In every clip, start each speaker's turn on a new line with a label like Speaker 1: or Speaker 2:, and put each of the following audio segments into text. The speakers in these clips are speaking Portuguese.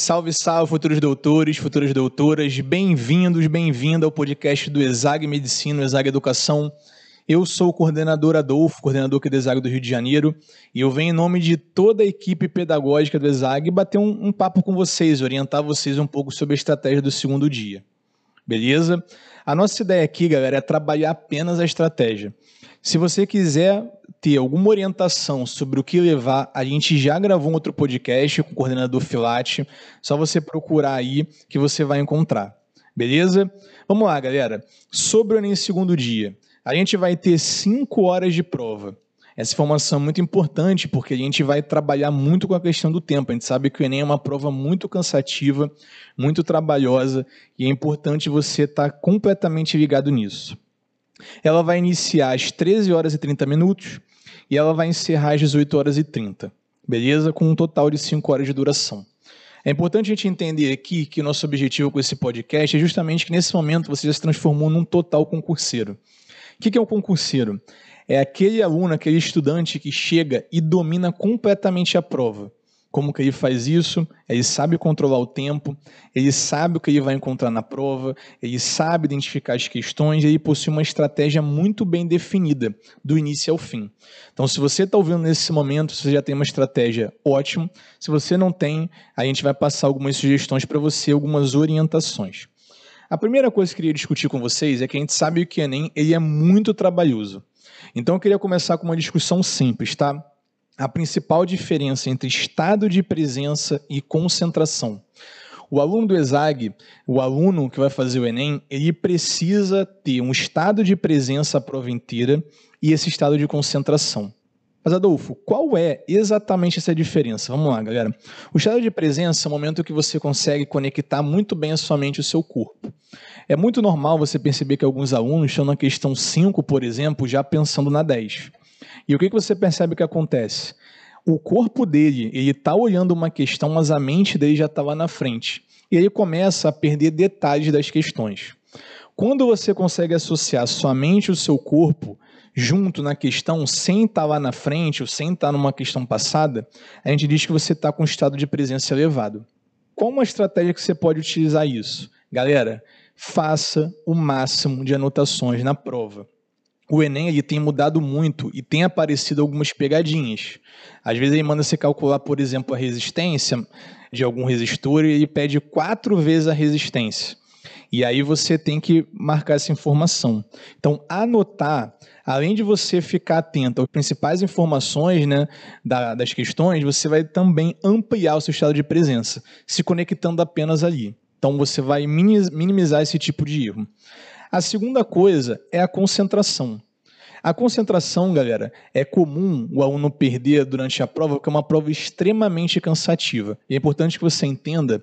Speaker 1: Salve, salve, futuros doutores, futuras doutoras, bem-vindos, bem-vinda ao podcast do Exag Medicina, Exag Educação. Eu sou o coordenador Adolfo, coordenador aqui do Exag do Rio de Janeiro, e eu venho em nome de toda a equipe pedagógica do Exag bater um, um papo com vocês, orientar vocês um pouco sobre a estratégia do segundo dia. Beleza? A nossa ideia aqui, galera, é trabalhar apenas a estratégia. Se você quiser ter alguma orientação sobre o que levar, a gente já gravou um outro podcast com o coordenador Filate. Só você procurar aí que você vai encontrar. Beleza? Vamos lá, galera. Sobre o Enem segundo dia, a gente vai ter cinco horas de prova. Essa informação é muito importante porque a gente vai trabalhar muito com a questão do tempo. A gente sabe que o Enem é uma prova muito cansativa, muito trabalhosa e é importante você estar completamente ligado nisso. Ela vai iniciar às 13 horas e 30 minutos e ela vai encerrar às 18 horas e 30, beleza? Com um total de 5 horas de duração. É importante a gente entender aqui que nosso objetivo com esse podcast é justamente que nesse momento você já se transformou num total concurseiro. O que é um concurseiro? É aquele aluno, aquele estudante que chega e domina completamente a prova. Como que ele faz isso? Ele sabe controlar o tempo, ele sabe o que ele vai encontrar na prova, ele sabe identificar as questões ele possui uma estratégia muito bem definida, do início ao fim. Então, se você está ouvindo nesse momento, você já tem uma estratégia ótima. Se você não tem, a gente vai passar algumas sugestões para você, algumas orientações. A primeira coisa que eu queria discutir com vocês é que a gente sabe que o Enem ele é muito trabalhoso. Então, eu queria começar com uma discussão simples, tá? a principal diferença entre estado de presença e concentração. O aluno do ESAG, o aluno que vai fazer o Enem, ele precisa ter um estado de presença a prova inteira e esse estado de concentração. Mas, Adolfo, qual é exatamente essa diferença? Vamos lá, galera. O estado de presença é o momento que você consegue conectar muito bem a sua mente e o seu corpo. É muito normal você perceber que alguns alunos estão na questão 5, por exemplo, já pensando na 10. E o que, você percebe que acontece? O corpo dele, ele está olhando uma questão, mas a mente dele já está lá na frente. E aí começa a perder detalhes das questões. Quando você consegue associar sua mente e o seu corpo junto na questão, sem estar tá lá na frente ou sem estar tá numa questão passada, a gente diz que você está com um estado de presença elevado. Qual uma estratégia que você pode utilizar isso? Galera, faça o máximo de anotações na prova o Enem ele tem mudado muito e tem aparecido algumas pegadinhas. Às vezes ele manda você calcular, por exemplo, a resistência de algum resistor e ele pede quatro vezes a resistência. E aí você tem que marcar essa informação. Então, anotar, além de você ficar atento às principais informações né, das questões, você vai também ampliar o seu estado de presença, se conectando apenas ali. Então, você vai minimizar esse tipo de erro. A segunda coisa é a concentração. A concentração, galera, é comum o aluno perder durante a prova, porque é uma prova extremamente cansativa. E é importante que você entenda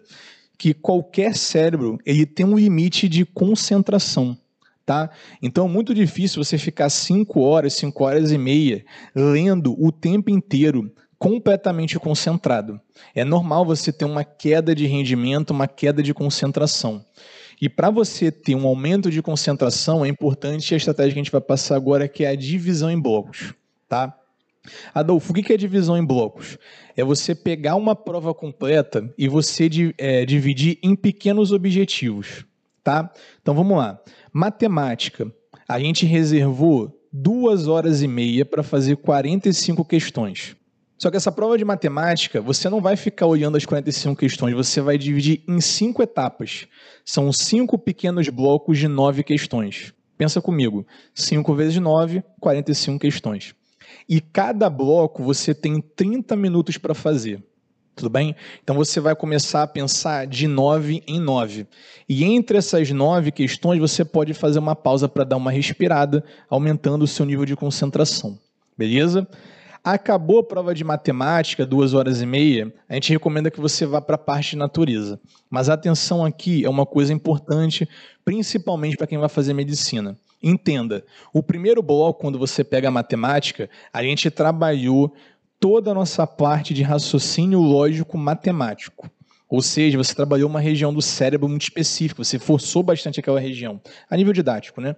Speaker 1: que qualquer cérebro ele tem um limite de concentração. Tá? Então é muito difícil você ficar 5 horas, 5 horas e meia lendo o tempo inteiro completamente concentrado. É normal você ter uma queda de rendimento, uma queda de concentração. E para você ter um aumento de concentração, é importante a estratégia que a gente vai passar agora, que é a divisão em blocos. Tá? Adolfo, o que é divisão em blocos? É você pegar uma prova completa e você é, dividir em pequenos objetivos. Tá? Então vamos lá. Matemática. A gente reservou duas horas e meia para fazer 45 questões. Só que essa prova de matemática, você não vai ficar olhando as 45 questões, você vai dividir em cinco etapas. São cinco pequenos blocos de nove questões. Pensa comigo, 5 vezes 9, 45 questões. E cada bloco você tem 30 minutos para fazer. Tudo bem? Então você vai começar a pensar de 9 em 9. E entre essas nove questões, você pode fazer uma pausa para dar uma respirada, aumentando o seu nível de concentração. Beleza? Acabou a prova de matemática, duas horas e meia, a gente recomenda que você vá para a parte de natureza. Mas atenção aqui é uma coisa importante, principalmente para quem vai fazer medicina. Entenda, o primeiro bloco, quando você pega a matemática, a gente trabalhou toda a nossa parte de raciocínio lógico matemático. Ou seja, você trabalhou uma região do cérebro muito específica, você forçou bastante aquela região, a nível didático, né?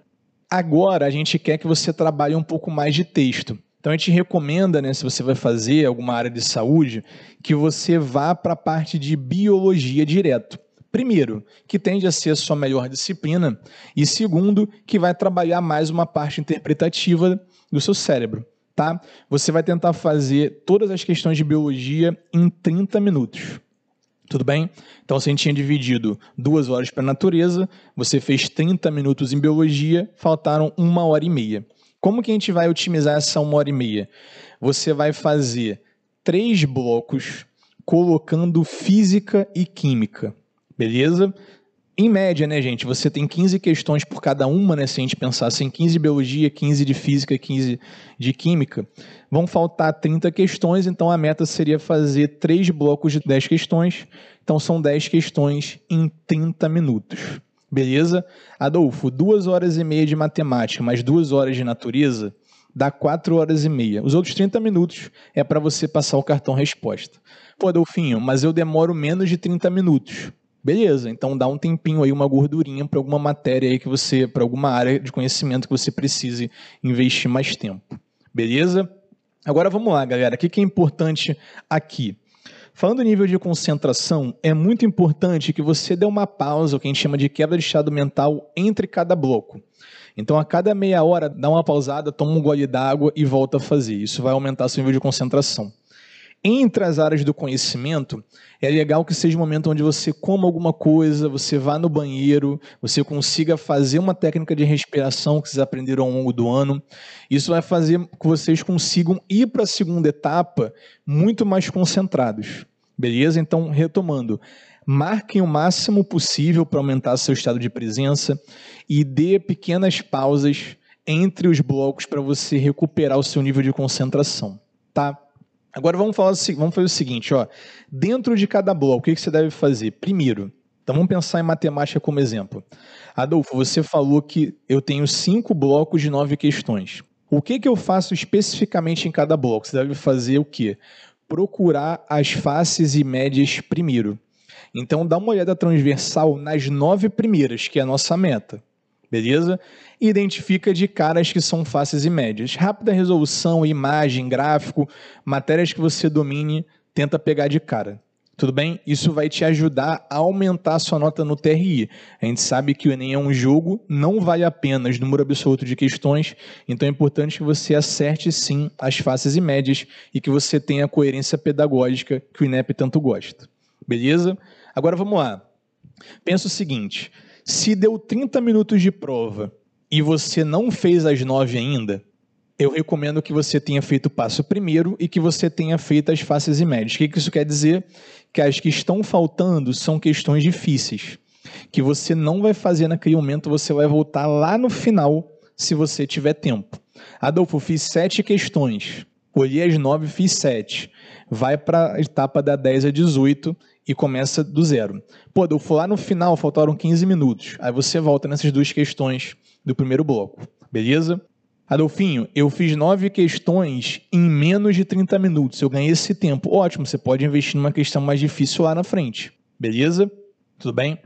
Speaker 1: Agora a gente quer que você trabalhe um pouco mais de texto. Então a gente recomenda, né, se você vai fazer alguma área de saúde, que você vá para a parte de biologia direto. Primeiro, que tende a ser sua melhor disciplina, e segundo, que vai trabalhar mais uma parte interpretativa do seu cérebro, tá? Você vai tentar fazer todas as questões de biologia em 30 minutos. Tudo bem? Então, se a gente tinha dividido duas horas para a natureza, você fez 30 minutos em biologia, faltaram uma hora e meia. Como que a gente vai otimizar essa uma hora e meia? Você vai fazer três blocos colocando física e química. Beleza? Em média, né, gente, você tem 15 questões por cada uma, né? Se a gente pensasse em 15 de biologia, 15 de física, 15 de química, vão faltar 30 questões, então a meta seria fazer três blocos de 10 questões. Então são 10 questões em 30 minutos. Beleza? Adolfo, duas horas e meia de matemática, mais duas horas de natureza, dá quatro horas e meia. Os outros 30 minutos é para você passar o cartão resposta. Pô, Adolfinho, mas eu demoro menos de 30 minutos. Beleza, então dá um tempinho aí, uma gordurinha para alguma matéria aí que você, para alguma área de conhecimento que você precise investir mais tempo. Beleza? Agora vamos lá, galera. O que é importante aqui? Falando em nível de concentração, é muito importante que você dê uma pausa, o que a gente chama de quebra de estado mental, entre cada bloco. Então, a cada meia hora, dá uma pausada, toma um gole d'água e volta a fazer. Isso vai aumentar seu nível de concentração. Entre as áreas do conhecimento, é legal que seja um momento onde você coma alguma coisa, você vá no banheiro, você consiga fazer uma técnica de respiração que vocês aprenderam ao longo do ano. Isso vai fazer que vocês consigam ir para a segunda etapa muito mais concentrados. Beleza? Então, retomando. Marquem o máximo possível para aumentar seu estado de presença e dê pequenas pausas entre os blocos para você recuperar o seu nível de concentração, tá? Agora vamos, falar, vamos fazer o seguinte, ó. Dentro de cada bloco, o que, que você deve fazer? Primeiro, então vamos pensar em matemática como exemplo. Adolfo, você falou que eu tenho cinco blocos de nove questões. O que, que eu faço especificamente em cada bloco? Você deve fazer o quê? Procurar as faces e médias primeiro. Então dá uma olhada transversal nas nove primeiras, que é a nossa meta beleza? Identifica de caras que são fáceis e médias. Rápida resolução, imagem, gráfico, matérias que você domine, tenta pegar de cara. Tudo bem? Isso vai te ajudar a aumentar a sua nota no TRI. A gente sabe que o Enem é um jogo, não vale apenas número absoluto de questões, então é importante que você acerte sim as faces e médias e que você tenha a coerência pedagógica que o INEP tanto gosta. Beleza? Agora vamos lá. Pensa o seguinte: se deu 30 minutos de prova e você não fez as 9 ainda, eu recomendo que você tenha feito o passo primeiro e que você tenha feito as faces e médias. O que isso quer dizer? Que as que estão faltando são questões difíceis, que você não vai fazer naquele momento, você vai voltar lá no final, se você tiver tempo. Adolfo, fiz sete questões. Olhei as nove, fiz sete. Vai para a etapa da 10 a 18 e começa do zero. Pô, eu fui lá no final, faltaram 15 minutos. Aí você volta nessas duas questões do primeiro bloco, beleza? Adolfinho, eu fiz nove questões em menos de 30 minutos. Eu ganhei esse tempo. Ótimo, você pode investir numa questão mais difícil lá na frente. Beleza? Tudo bem?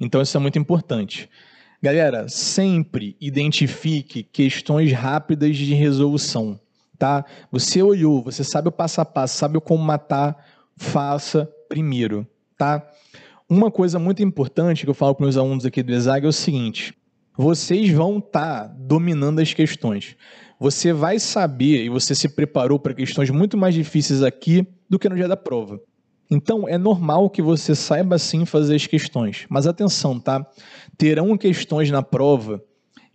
Speaker 1: Então isso é muito importante. Galera, sempre identifique questões rápidas de resolução, tá? Você olhou, você sabe o passo a passo, sabe como matar, faça primeiro, tá? Uma coisa muito importante que eu falo para meus alunos aqui do ESAG é o seguinte: vocês vão estar tá dominando as questões. Você vai saber e você se preparou para questões muito mais difíceis aqui do que no dia da prova. Então, é normal que você saiba sim fazer as questões. Mas atenção, tá? Terão questões na prova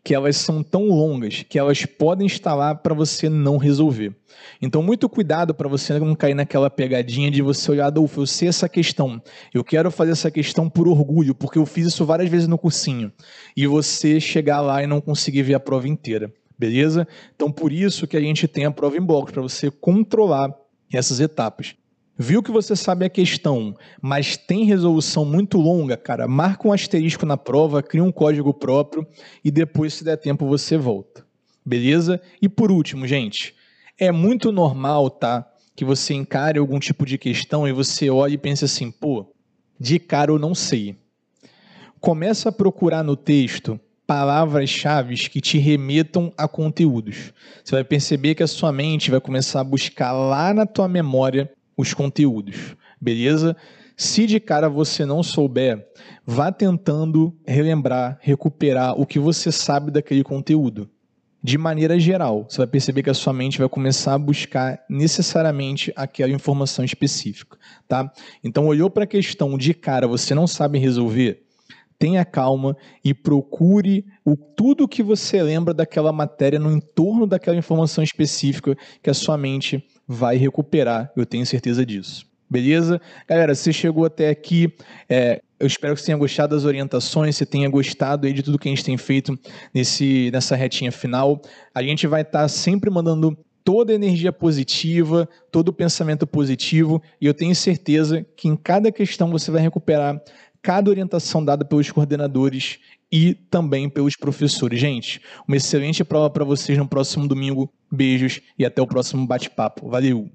Speaker 1: que elas são tão longas que elas podem estar lá para você não resolver. Então, muito cuidado para você não cair naquela pegadinha de você olhar, Adolfo, eu sei essa questão, eu quero fazer essa questão por orgulho, porque eu fiz isso várias vezes no cursinho, e você chegar lá e não conseguir ver a prova inteira, beleza? Então, por isso que a gente tem a prova em blocos, para você controlar essas etapas. Viu que você sabe a questão, mas tem resolução muito longa, cara, marca um asterisco na prova, cria um código próprio e depois, se der tempo, você volta. Beleza? E por último, gente, é muito normal, tá? Que você encare algum tipo de questão e você olhe e pense assim, pô, de cara eu não sei. Começa a procurar no texto palavras-chave que te remetam a conteúdos. Você vai perceber que a sua mente vai começar a buscar lá na tua memória os conteúdos, beleza? Se de cara você não souber, vá tentando relembrar, recuperar o que você sabe daquele conteúdo. De maneira geral, você vai perceber que a sua mente vai começar a buscar necessariamente aquela informação específica, tá? Então, olhou para a questão de cara, você não sabe resolver, tenha calma e procure o tudo que você lembra daquela matéria no entorno daquela informação específica que a sua mente vai recuperar. Eu tenho certeza disso. Beleza? Galera, você chegou até aqui. É, eu espero que você tenha gostado das orientações, você tenha gostado de tudo que a gente tem feito nesse, nessa retinha final. A gente vai estar tá sempre mandando toda a energia positiva, todo o pensamento positivo, e eu tenho certeza que em cada questão você vai recuperar cada orientação dada pelos coordenadores e também pelos professores. Gente, uma excelente prova para vocês no próximo domingo. Beijos e até o próximo bate-papo. Valeu!